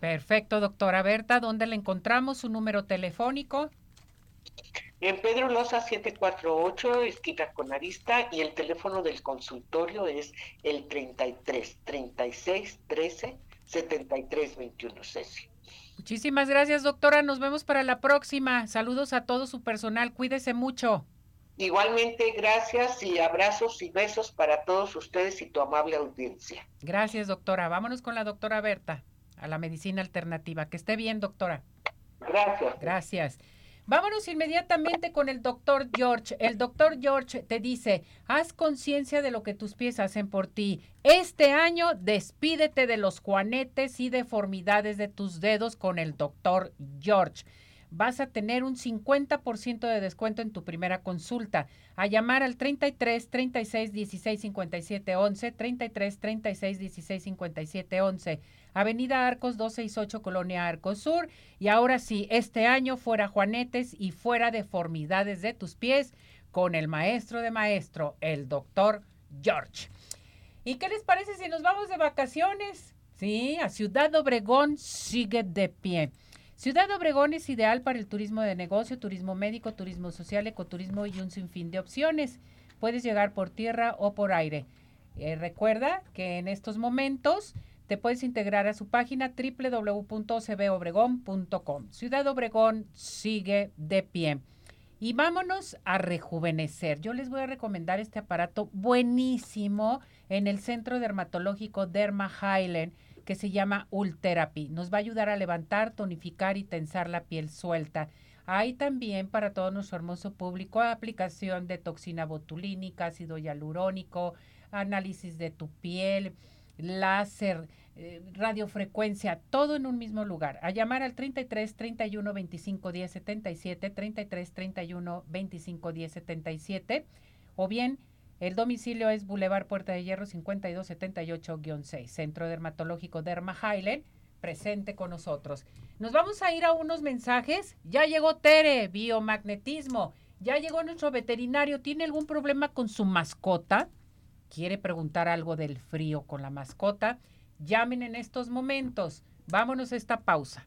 Speaker 1: Perfecto, doctora Berta, ¿dónde le encontramos su número telefónico?
Speaker 4: En Pedro Loza 748, esquina con Arista, y el teléfono del consultorio es el 33 36 13 73 21 Ceci.
Speaker 1: Muchísimas gracias, doctora. Nos vemos para la próxima. Saludos a todo su personal. Cuídese mucho.
Speaker 4: Igualmente, gracias y abrazos y besos para todos ustedes y tu amable audiencia.
Speaker 1: Gracias, doctora. Vámonos con la doctora Berta a la medicina alternativa. Que esté bien, doctora.
Speaker 4: Gracias.
Speaker 1: Gracias. Vámonos inmediatamente con el doctor George. El doctor George te dice, haz conciencia de lo que tus pies hacen por ti. Este año despídete de los juanetes y deformidades de tus dedos con el doctor George. Vas a tener un 50% de descuento en tu primera consulta. A llamar al 33 36 16 57 11, 33 36 16 57 11 Avenida Arcos 268, Colonia Arcos Sur. Y ahora sí, este año fuera Juanetes y fuera deformidades de tus pies con el maestro de maestro, el doctor George. ¿Y qué les parece si nos vamos de vacaciones? Sí, a Ciudad Obregón sigue de pie. Ciudad Obregón es ideal para el turismo de negocio, turismo médico, turismo social, ecoturismo y un sinfín de opciones. Puedes llegar por tierra o por aire. Eh, recuerda que en estos momentos te puedes integrar a su página www.cbobregón.com. Ciudad Obregón sigue de pie. Y vámonos a rejuvenecer. Yo les voy a recomendar este aparato buenísimo en el Centro Dermatológico Derma Highland que se llama Ultherapy. Nos va a ayudar a levantar, tonificar y tensar la piel suelta. Hay también para todo nuestro hermoso público aplicación de toxina botulínica, ácido hialurónico, análisis de tu piel, láser, eh, radiofrecuencia, todo en un mismo lugar. A llamar al 33 31 25 10 77, 33 31 25 10 77, o bien el domicilio es Boulevard Puerta de Hierro 5278-6, Centro Dermatológico Derma Highland, presente con nosotros. Nos vamos a ir a unos mensajes. Ya llegó Tere, biomagnetismo. Ya llegó nuestro veterinario. ¿Tiene algún problema con su mascota? ¿Quiere preguntar algo del frío con la mascota? Llamen en estos momentos. Vámonos a esta pausa.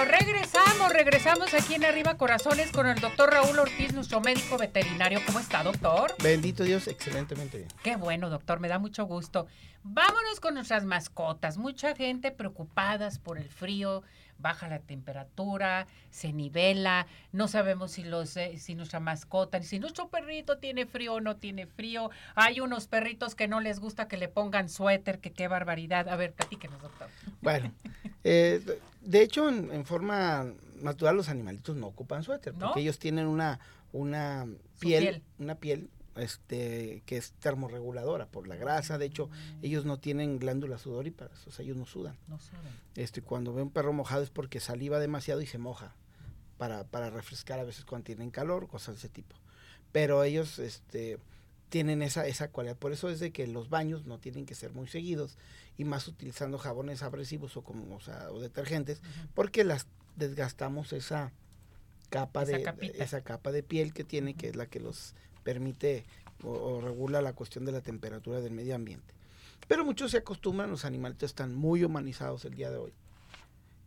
Speaker 1: Bueno, regresamos, regresamos aquí en Arriba Corazones con el doctor Raúl Ortiz, nuestro médico veterinario. ¿Cómo está, doctor?
Speaker 5: Bendito Dios, excelentemente bien.
Speaker 1: Qué bueno, doctor, me da mucho gusto. Vámonos con nuestras mascotas. Mucha gente preocupadas por el frío, baja la temperatura, se nivela, no sabemos si los eh, si nuestra mascota, si nuestro perrito tiene frío o no tiene frío. Hay unos perritos que no les gusta que le pongan suéter, que qué barbaridad. A ver, platíquenos, doctor.
Speaker 5: Bueno, eh, de hecho, en, en, forma natural los animalitos no ocupan suéter, porque
Speaker 1: ¿No?
Speaker 5: ellos tienen una, una piel. una piel este, que es termorreguladora por la grasa. De hecho, ellos no tienen glándulas sudoríparas, o sea, ellos no sudan.
Speaker 1: No saben.
Speaker 5: Este, cuando ve un perro mojado es porque saliva demasiado y se moja para, para refrescar a veces cuando tienen calor, cosas de ese tipo. Pero ellos este, tienen esa, esa cualidad. Por eso es de que los baños no tienen que ser muy seguidos y más utilizando jabones abrasivos o, como, o, sea, o detergentes, porque las desgastamos esa capa
Speaker 1: Esa
Speaker 5: de
Speaker 1: capita.
Speaker 5: esa capa de piel que tiene, que es la que los permite o, o regula la cuestión de la temperatura del medio ambiente. Pero muchos se acostumbran, los animalitos están muy humanizados el día de hoy.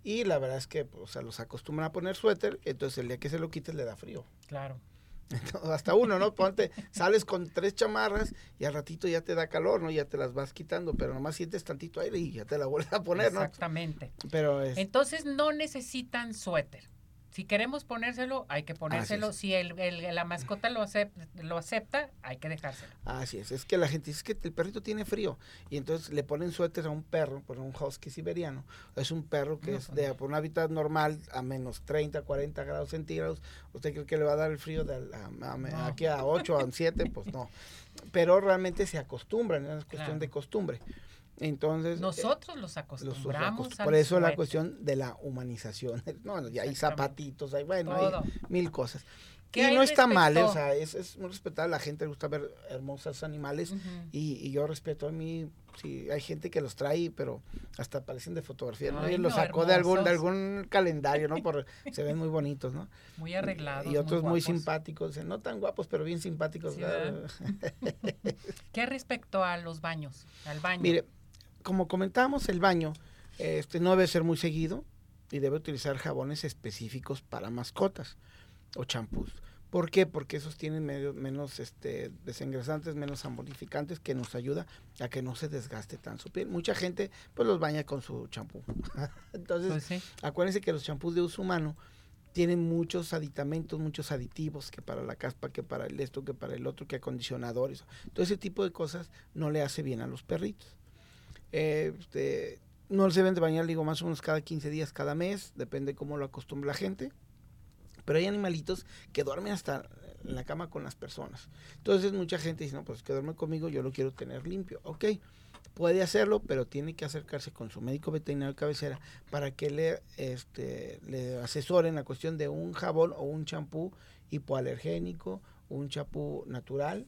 Speaker 5: Y la verdad es que, o sea, los acostumbran a poner suéter, entonces el día que se lo quites le da frío.
Speaker 1: Claro.
Speaker 5: Entonces, hasta uno, ¿no? Ponte, sales con tres chamarras y al ratito ya te da calor, ¿no? Ya te las vas quitando, pero nomás sientes tantito aire y ya te la vuelves a poner, ¿no?
Speaker 1: Exactamente.
Speaker 5: Pero es,
Speaker 1: Entonces no necesitan suéter. Si queremos ponérselo, hay que ponérselo. Si el, el- la mascota lo acepta, lo acepta, hay que dejárselo.
Speaker 5: Así es, es que la gente dice "Es que el perrito tiene frío y entonces le ponen suéter a un perro, por un husky siberiano. Es un perro que
Speaker 1: No,
Speaker 5: es
Speaker 1: pues
Speaker 5: de por un hábitat normal a menos 30, 40 grados centígrados. ¿Usted cree que le va a dar el frío de a- a- a-
Speaker 1: No.
Speaker 5: aquí a 8, a 7? Pues no. Pero realmente se acostumbran, es cuestión
Speaker 1: Claro.
Speaker 5: de costumbre. Entonces, eh,
Speaker 1: Nosotros los
Speaker 5: los
Speaker 1: acostumbramos
Speaker 5: acost-
Speaker 1: al
Speaker 5: por eso la cuestión de la humanización. No, ya hay zapatitos, hay bueno,
Speaker 1: Todo.
Speaker 5: hay mil cosas.
Speaker 1: ¿Qué
Speaker 5: Y no está mal, ¿eh? o sea, es, es muy respetable. La gente le gusta ver hermosos animales y, y yo respeto a mí. Sí, hay gente que los trae, pero hasta parecen de fotografía. ¿no?
Speaker 1: Ay,
Speaker 5: Y los
Speaker 1: no,
Speaker 5: sacó de algún, de algún calendario, ¿no? Por, se ven muy bonitos, ¿no?
Speaker 1: Muy arreglados.
Speaker 5: y otros muy, simpáticos, no tan guapos, pero bien simpáticos.
Speaker 1: ¿Qué respecto a los baños? Al baño.
Speaker 5: Mire, como comentábamos, el baño este, no debe ser muy seguido y debe utilizar jabones específicos para mascotas o champús. ¿Por qué? Porque esos tienen medio- menos este, desengrasantes, menos amonificantes que nos ayuda a que no se desgaste tan su piel. Mucha gente pues los baña con su champú. Entonces,
Speaker 1: Pues sí.
Speaker 5: acuérdense que los champús de uso humano tienen muchos aditamentos, muchos aditivos, que para la caspa, que para el esto, que para el otro, que acondicionadores. Todo ese tipo de cosas no le hace bien a los perritos. Eh, este, no se deben de bañar, digo, más o menos cada 15 días, cada mes, depende cómo lo acostumbre la gente. Pero hay animalitos que duermen hasta en la cama con las personas. Entonces mucha gente dice, no, pues que duerme conmigo, yo lo quiero tener limpio. Ok, puede hacerlo, pero tiene que acercarse con su médico veterinario cabecera para que le, este, le asesoren la cuestión de un jabón o un champú hipoalergénico, un champú natural,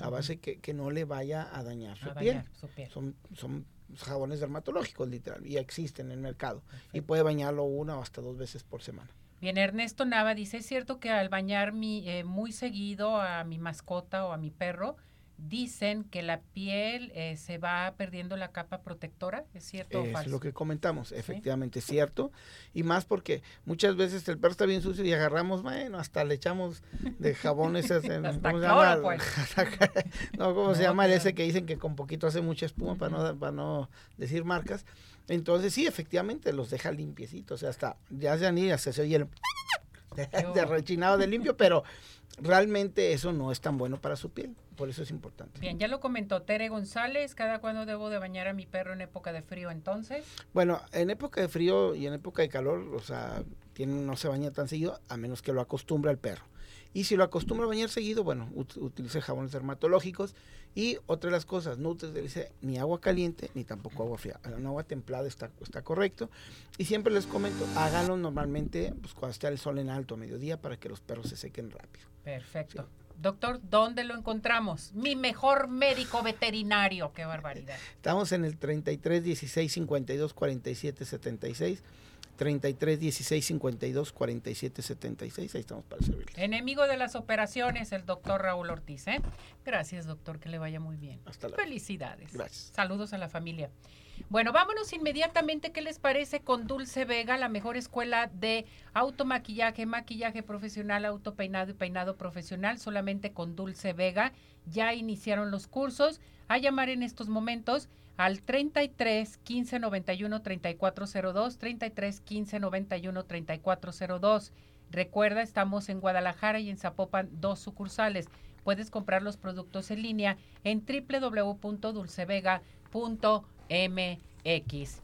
Speaker 5: a base que, que no le vaya a dañar su
Speaker 1: A
Speaker 5: piel.
Speaker 1: dañar su piel.
Speaker 5: Son, son jabones dermatológicos, literal, y existen en el mercado. Y puede bañarlo una o hasta dos veces por semana.
Speaker 1: Bien, Ernesto Nava dice, es cierto que al bañar mi, eh, muy seguido a mi mascota o a mi perro, dicen que la piel eh, se va perdiendo la capa protectora, ¿es cierto o
Speaker 5: Es
Speaker 1: falso?
Speaker 5: lo que comentamos, efectivamente es cierto. Y más porque muchas veces el perro está bien sucio y agarramos, bueno, hasta le echamos de jabón esas, en-
Speaker 1: Hasta
Speaker 5: ¿cómo se llama?
Speaker 1: pues.
Speaker 5: no, ¿cómo se llama el ese que dicen que con poquito hace mucha espuma para, no, para no decir marcas? Entonces sí, efectivamente los deja limpiecitos, o sea, hasta ya se han ido, se oye el de rechinado de limpio, pero realmente eso no es tan bueno para su piel, por eso es importante.
Speaker 1: Bien, ya lo comentó Tere González, ¿cada cuándo debo de bañar a mi perro en época de frío entonces?
Speaker 5: Bueno, en época de frío y en época de calor, o sea, tiene, no se baña tan seguido, a menos que lo acostumbre al perro. Y si lo acostumbra a bañar seguido, bueno, ut- utilice jabones dermatológicos. Y otra de las cosas, no utilice ni agua caliente ni tampoco agua fría. Un agua templada está, está correcto. Y siempre les comento, háganlo normalmente pues, cuando está el sol en alto a mediodía para que los perros se sequen rápido.
Speaker 1: Perfecto. Doctor, ¿dónde lo encontramos? Mi mejor médico veterinario, qué barbaridad.
Speaker 5: Estamos en el 33 16 52 47 76. 33 16 52 47 76. Ahí estamos para servirles.
Speaker 1: Enemigo de las operaciones, el doctor Raúl Ortiz. ¿eh? Gracias, doctor, que le vaya muy bien.
Speaker 5: Hasta luego.
Speaker 1: Felicidades.
Speaker 5: Gracias.
Speaker 1: Saludos a la familia. Bueno, vámonos inmediatamente. ¿Qué les parece con Dulce Vega, la mejor escuela de automaquillaje, maquillaje profesional, autopeinado y peinado profesional? Solamente con Dulce Vega. Ya iniciaron los cursos. A llamar en estos momentos al 33 15 91 3402, 33 15 91 3402. Recuerda, estamos en Guadalajara y en Zapopan, dos sucursales. Puedes comprar los productos en línea en www.dulcevega.mx.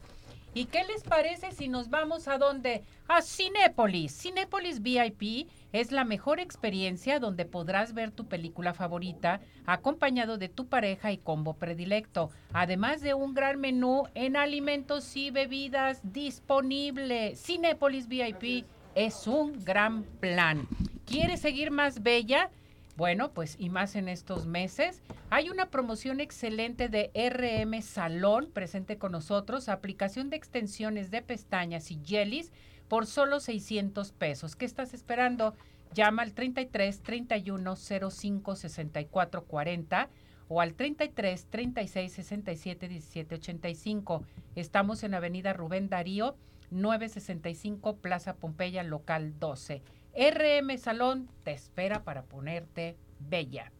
Speaker 1: ¿Y qué les parece si nos vamos a dónde? A Cinépolis. Cinépolis VIP es la mejor experiencia donde podrás ver tu película favorita acompañado de tu pareja y combo predilecto, además de un gran menú en alimentos y bebidas disponible. Cinépolis VIP es un gran plan. ¿Quieres seguir más bella? Bueno, pues y más en estos meses, hay una promoción excelente de RM Salón presente con nosotros, aplicación de extensiones de pestañas y jellies por solo 600 pesos. ¿Qué estás esperando? Llama al 33 31 05 64 40 o al 33 36 67 17 85. Estamos en Avenida Rubén Darío, 965 Plaza Pompeya, local 12. RM Salón te espera para ponerte bella.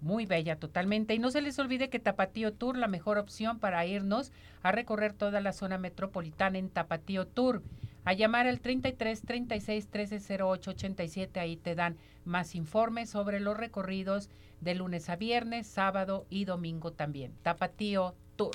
Speaker 1: Muy bella totalmente. Y no se les olvide que Tapatío Tour, la mejor opción para irnos a recorrer toda la zona metropolitana en Tapatío Tour. A llamar al 33 36 13 08 87. Ahí te dan más informes sobre los recorridos de lunes a viernes, sábado y domingo también. Tapatío Tour.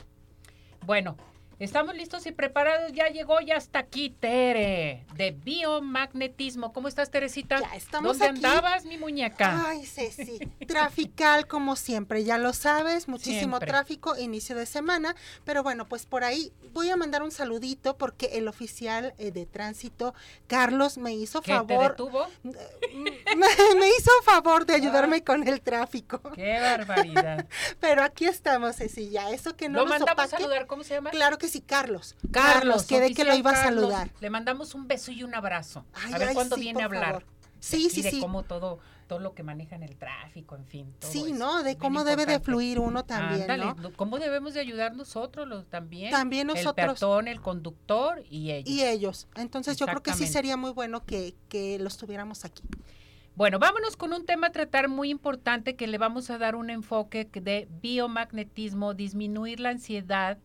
Speaker 1: Bueno, Estamos listos y preparados. Ya llegó, ya hasta aquí Tere, de biomagnetismo. ¿Cómo estás, Teresita?
Speaker 6: Ya estamos
Speaker 1: ¿Dónde
Speaker 6: aquí.
Speaker 1: andabas, mi muñeca?
Speaker 6: Ay, Ceci, trafical como siempre, ya lo sabes, muchísimo
Speaker 1: Siempre.
Speaker 6: tráfico, inicio de semana, pero bueno, pues por ahí voy a mandar un saludito porque el oficial eh, de tránsito, Carlos, me hizo
Speaker 1: ¿Qué te
Speaker 6: favor,
Speaker 1: detuvo?
Speaker 6: me, me hizo favor de ayudarme con el tráfico,
Speaker 1: ¡Qué barbaridad!
Speaker 6: pero aquí estamos, Ceci, ya, eso que no
Speaker 1: Lo
Speaker 6: nos
Speaker 1: mandamos a
Speaker 6: opaque.
Speaker 1: saludar, ¿cómo se llama?
Speaker 6: Claro que sí, Carlos.
Speaker 1: Carlos,
Speaker 6: quedé que lo iba a
Speaker 1: Carlos.
Speaker 6: saludar.
Speaker 1: Le mandamos un beso y un abrazo.
Speaker 6: Ay,
Speaker 1: a ver
Speaker 6: ay,
Speaker 1: cuándo
Speaker 6: sí,
Speaker 1: viene a hablar.
Speaker 6: favor. Sí, sí,
Speaker 1: de
Speaker 6: sí.
Speaker 1: cómo todo, todo lo que maneja en el tráfico, en fin. todo
Speaker 6: Sí. ¿no? De cómo debe de fluir uno también,
Speaker 1: Ándale,
Speaker 6: ¿no?
Speaker 1: lo- ¿Cómo debemos de ayudar nosotros los, también?
Speaker 6: También
Speaker 1: El
Speaker 6: nosotros.
Speaker 1: peatón, el conductor y ellos.
Speaker 6: Y ellos. Entonces yo creo que sí sería muy bueno que, que los tuviéramos aquí.
Speaker 1: Bueno, vámonos con un tema a tratar muy importante que le vamos a dar un enfoque que- de biomagnetismo, disminuir la ansiedad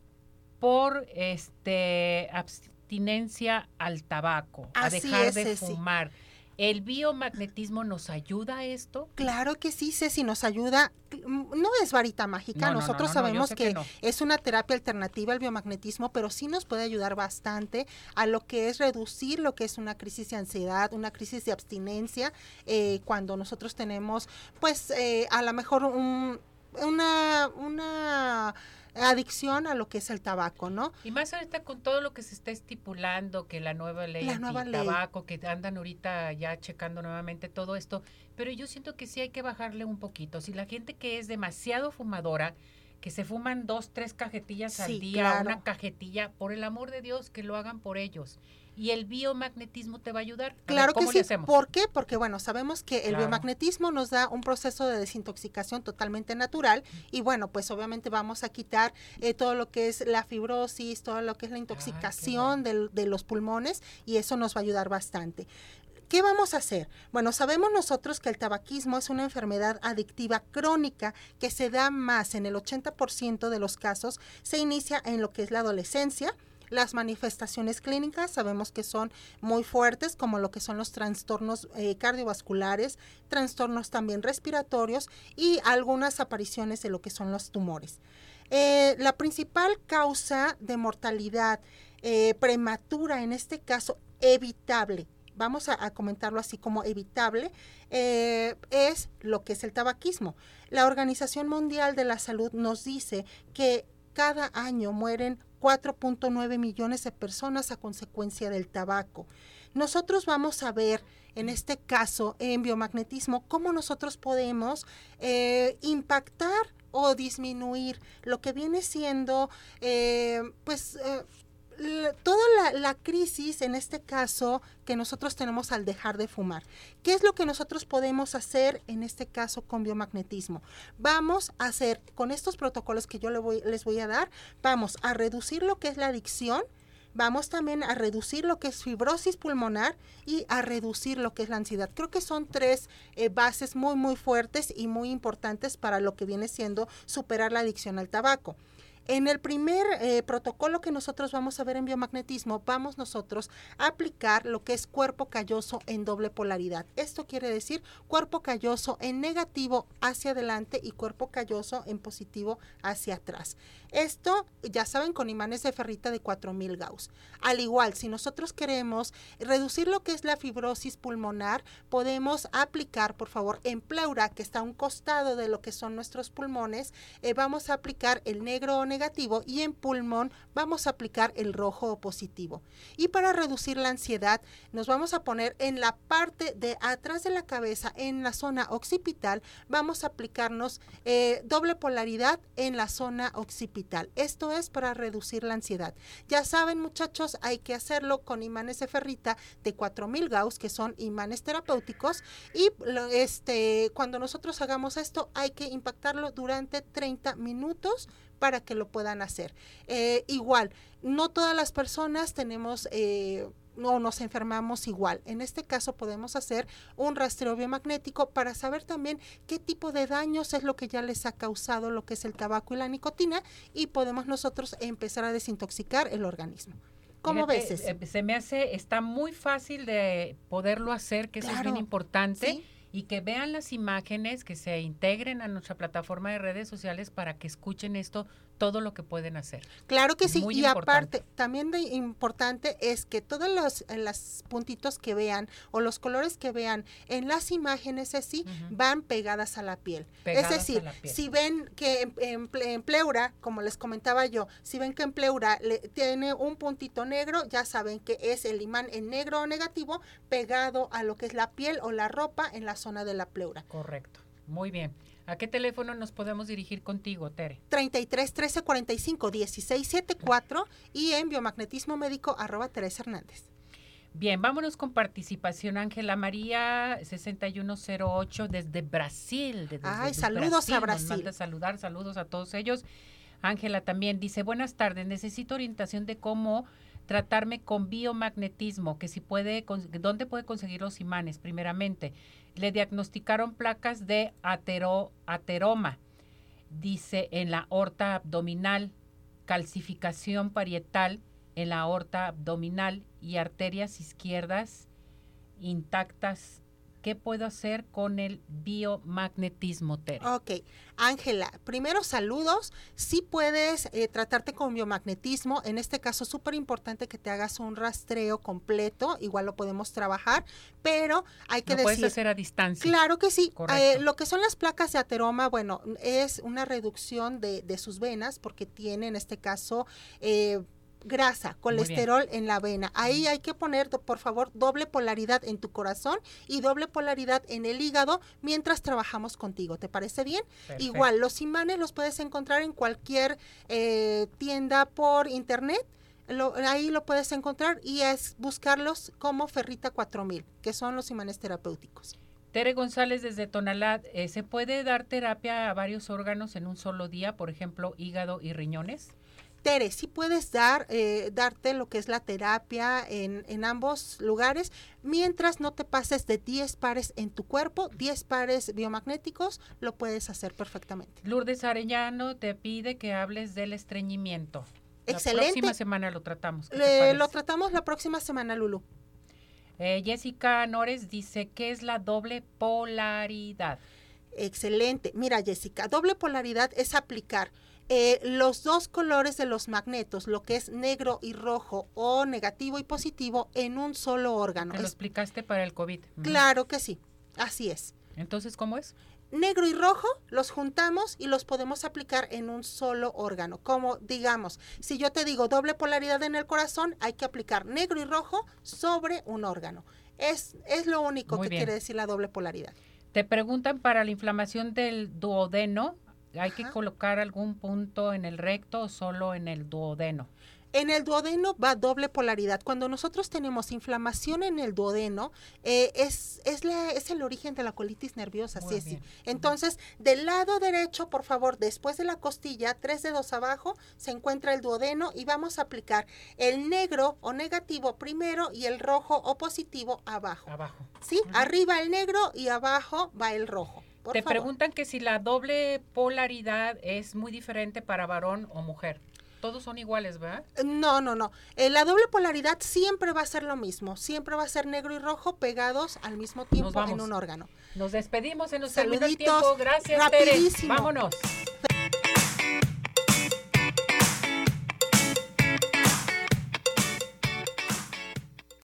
Speaker 1: por este abstinencia al tabaco, a dejar
Speaker 6: es,
Speaker 1: de fumar. ¿El biomagnetismo nos ayuda a esto?
Speaker 6: Claro que sí, Ceci, nos ayuda. Mm, No es varita mágica,
Speaker 1: No, no, no,
Speaker 6: nosotros
Speaker 1: no,
Speaker 6: sabemos que, es una terapia alternativa al biomagnetismo, pero sí nos puede ayudar bastante a lo que es reducir lo que es una crisis de ansiedad, una crisis de abstinencia, eh, cuando nosotros tenemos, pues, eh, a lo mejor un- una, una adicción a lo que es el tabaco, ¿no?
Speaker 1: Y más ahorita con todo lo que se está estipulando, que la nueva ley
Speaker 6: La nueva ley.
Speaker 1: tabaco, que andan ahorita ya checando nuevamente todo esto, pero yo siento que sí hay que bajarle un poquito. Si la gente que es demasiado fumadora, que se fuman dos, tres cajetillas
Speaker 6: Sí,
Speaker 1: al día,
Speaker 6: claro.
Speaker 1: una cajetilla, por el amor de Dios, que lo hagan por ellos. Y el biomagnetismo te va a ayudar. A
Speaker 6: Claro
Speaker 1: ver, ¿cómo
Speaker 6: que sí. ¿Por qué? Porque bueno, sabemos que el
Speaker 1: Claro.
Speaker 6: biomagnetismo nos da un proceso de desintoxicación totalmente natural y bueno, pues obviamente vamos a quitar eh, todo lo que es la fibrosis, todo lo que es la intoxicación del- de los pulmones y eso nos va a ayudar bastante. ¿Qué vamos a hacer? Bueno, sabemos nosotros que el tabaquismo es una enfermedad adictiva crónica que se da más en el 80% de los casos, se inicia en lo que es la adolescencia. Las manifestaciones clínicas sabemos que son muy fuertes, como lo que son los trastornos eh, cardiovasculares, trastornos también respiratorios y algunas apariciones de lo que son los tumores. Eh, la principal causa de mortalidad eh, prematura, en este caso evitable, vamos a, comentarlo así como evitable, es lo que es el tabaquismo. La Organización Mundial de la Salud nos dice que cada año mueren 4.9 millones de personas a consecuencia del tabaco. Nosotros vamos a ver en este caso en biomagnetismo cómo nosotros podemos eh, impactar o disminuir lo que viene siendo eh, pues eh, toda la, crisis en este caso que nosotros tenemos al dejar de fumar. ¿Qué es lo que nosotros podemos hacer en este caso con biomagnetismo? Vamos a hacer con estos protocolos que yo le voy- les voy a dar, vamos a reducir lo que es la adicción, vamos también a reducir lo que es fibrosis pulmonar y a reducir lo que es la ansiedad. Creo que son tres eh, bases muy, muy fuertes y muy importantes para lo que viene siendo superar la adicción al tabaco. En el primer eh, protocolo que nosotros vamos a ver en biomagnetismo, vamos nosotros a aplicar lo que es cuerpo calloso en doble polaridad. Esto quiere decir cuerpo calloso en negativo hacia adelante y cuerpo calloso en positivo hacia atrás. Esto, ya saben, con imanes de ferrita de 4000 Gauss. Al igual, si nosotros queremos reducir lo que es la fibrosis pulmonar, podemos aplicar, por favor, en pleura, que está a un costado de lo que son nuestros pulmones, eh, vamos a aplicar el negro o negativo y en pulmón vamos a aplicar el rojo o positivo. Y para reducir la ansiedad, nos vamos a poner en la parte de atrás de la cabeza, en la zona occipital, vamos a aplicarnos eh, doble polaridad en la zona occipital. Esto es para reducir la ansiedad. Ya saben, muchachos, hay que hacerlo con imanes de ferrita de 4000 Gauss, que son imanes terapéuticos, y este, cuando nosotros hagamos esto, hay que impactarlo durante 30 minutos para que lo puedan hacer. Eh, igual, no todas las personas tenemos... eh, no nos enfermamos igual. En este caso podemos hacer un rastreo biomagnético para saber también qué tipo de daños es lo que ya les ha causado lo que es el tabaco y la nicotina y podemos nosotros empezar a desintoxicar el organismo. ¿Cómo ves?
Speaker 1: Eh, Se me hace, está muy fácil de poderlo hacer, que eso es bien importante.
Speaker 6: ¿sí?
Speaker 1: Y que vean las imágenes, que se integren a nuestra plataforma de redes sociales para que escuchen esto, todo lo que pueden hacer.
Speaker 6: Claro que sí,
Speaker 1: Muy
Speaker 6: y
Speaker 1: importante.
Speaker 6: aparte, también de importante es que todos los las puntitos que vean o los colores que vean en las imágenes así van pegadas a la piel.
Speaker 1: Pegadas
Speaker 6: es decir,
Speaker 1: piel.
Speaker 6: si ven que en, en pleura, como les comentaba yo, si ven que en pleura le- tiene un puntito negro, ya saben que es el imán en negro o negativo pegado a lo que es la piel o la ropa en la zona de la pleura.
Speaker 1: Correcto. Muy bien. ¿A qué teléfono nos podemos dirigir contigo, Tere?
Speaker 6: 33 13 45 16 74 y en biomagnetismo médico arroba Teresa Hernández.
Speaker 1: Bien, vámonos con participación. Ángela María 6108 desde Brasil. desde-
Speaker 6: Ay,
Speaker 1: desde
Speaker 6: saludos a
Speaker 1: Nos
Speaker 6: Brasil.
Speaker 1: manda saludar, saludos a todos ellos. Ángela también dice, buenas tardes, necesito orientación de cómo tratarme con biomagnetismo, que si puede, dónde puede conseguir los imanes, primeramente. Le diagnosticaron placas de atero, ateroma, dice en la aorta abdominal, calcificación parietal en la aorta abdominal y arterias izquierdas intactas. ¿Qué puedo hacer con el biomagnetismo, Tere?
Speaker 6: Ok, Ángela, primero saludos. Si puedes eh, tratarte con biomagnetismo, en este caso súper importante que te hagas un rastreo completo, igual lo podemos trabajar, pero hay que
Speaker 1: Lo puedes hacer a distancia.
Speaker 6: Claro que sí.
Speaker 1: Correcto.
Speaker 6: Eh, lo que son las placas de ateroma, bueno, es una reducción de, de sus venas porque tiene en este caso eh, grasa, colesterol en la vena. Ahí hay que poner, por favor, doble polaridad en tu corazón y doble polaridad en el hígado mientras trabajamos contigo. ¿Te parece bien?
Speaker 1: Perfecto.
Speaker 6: Igual, los imanes los puedes encontrar en cualquier eh, tienda por internet. lo- ahí lo puedes encontrar y es buscarlos como Ferrita 4000, que son los imanes terapéuticos.
Speaker 1: Tere González desde Tonalá, eh, ¿se puede dar terapia a varios órganos en un solo día, por ejemplo, hígado y riñones?
Speaker 6: Tere, sí puedes dar, eh, darte lo que es la terapia en, en ambos lugares, mientras no te pases de 10 pares en tu cuerpo, 10 pares biomagnéticos, lo puedes hacer perfectamente.
Speaker 1: Lourdes Arellano te pide que hables del estreñimiento. La
Speaker 6: Excelente.
Speaker 1: próxima semana lo tratamos.
Speaker 6: lo tratamos la próxima semana, Lulu.
Speaker 1: Eh, Jessica Nores dice, ¿qué es la doble polaridad?
Speaker 6: Excelente. Mira, Jessica, doble polaridad es aplicar eh, los dos colores de los magnetos, lo que es negro y rojo o negativo y positivo, en un solo órgano.
Speaker 1: Te lo
Speaker 6: Es-
Speaker 1: explicaste para el COVID.
Speaker 6: Claro que sí, así es.
Speaker 1: Entonces, ¿cómo es?
Speaker 6: Negro y rojo los juntamos y los podemos aplicar en un solo órgano. Como digamos, si yo te digo doble polaridad en el corazón, hay que aplicar negro y rojo sobre un órgano. Es, es lo único
Speaker 1: Muy
Speaker 6: que
Speaker 1: bien.
Speaker 6: quiere decir la doble polaridad.
Speaker 1: Te preguntan para la inflamación del duodeno, ¿hay que colocar algún punto en el recto o solo en el duodeno?
Speaker 6: En el duodeno va doble polaridad. Cuando nosotros tenemos inflamación en el duodeno, eh, es, es, la- es el origen de la colitis nerviosa,
Speaker 1: Muy
Speaker 6: sí, sí.
Speaker 1: bien.
Speaker 6: Entonces, del lado derecho, por favor, después de la costilla, tres dedos abajo, se encuentra el duodeno y vamos a aplicar el negro o negativo primero y el rojo o positivo abajo.
Speaker 1: Abajo.
Speaker 6: ¿Sí? Arriba el negro y abajo va el rojo. Por
Speaker 1: Te
Speaker 6: favor.
Speaker 1: preguntan que si la doble polaridad es muy diferente para varón o mujer. Todos son iguales, ¿verdad?
Speaker 6: No, no, no. Eh, la doble polaridad siempre va a ser lo mismo. Siempre va a ser negro y rojo pegados al mismo tiempo en un órgano.
Speaker 1: Nos despedimos, terminó el
Speaker 6: Saluditos.
Speaker 1: tiempo. Gracias, Tere. Vámonos.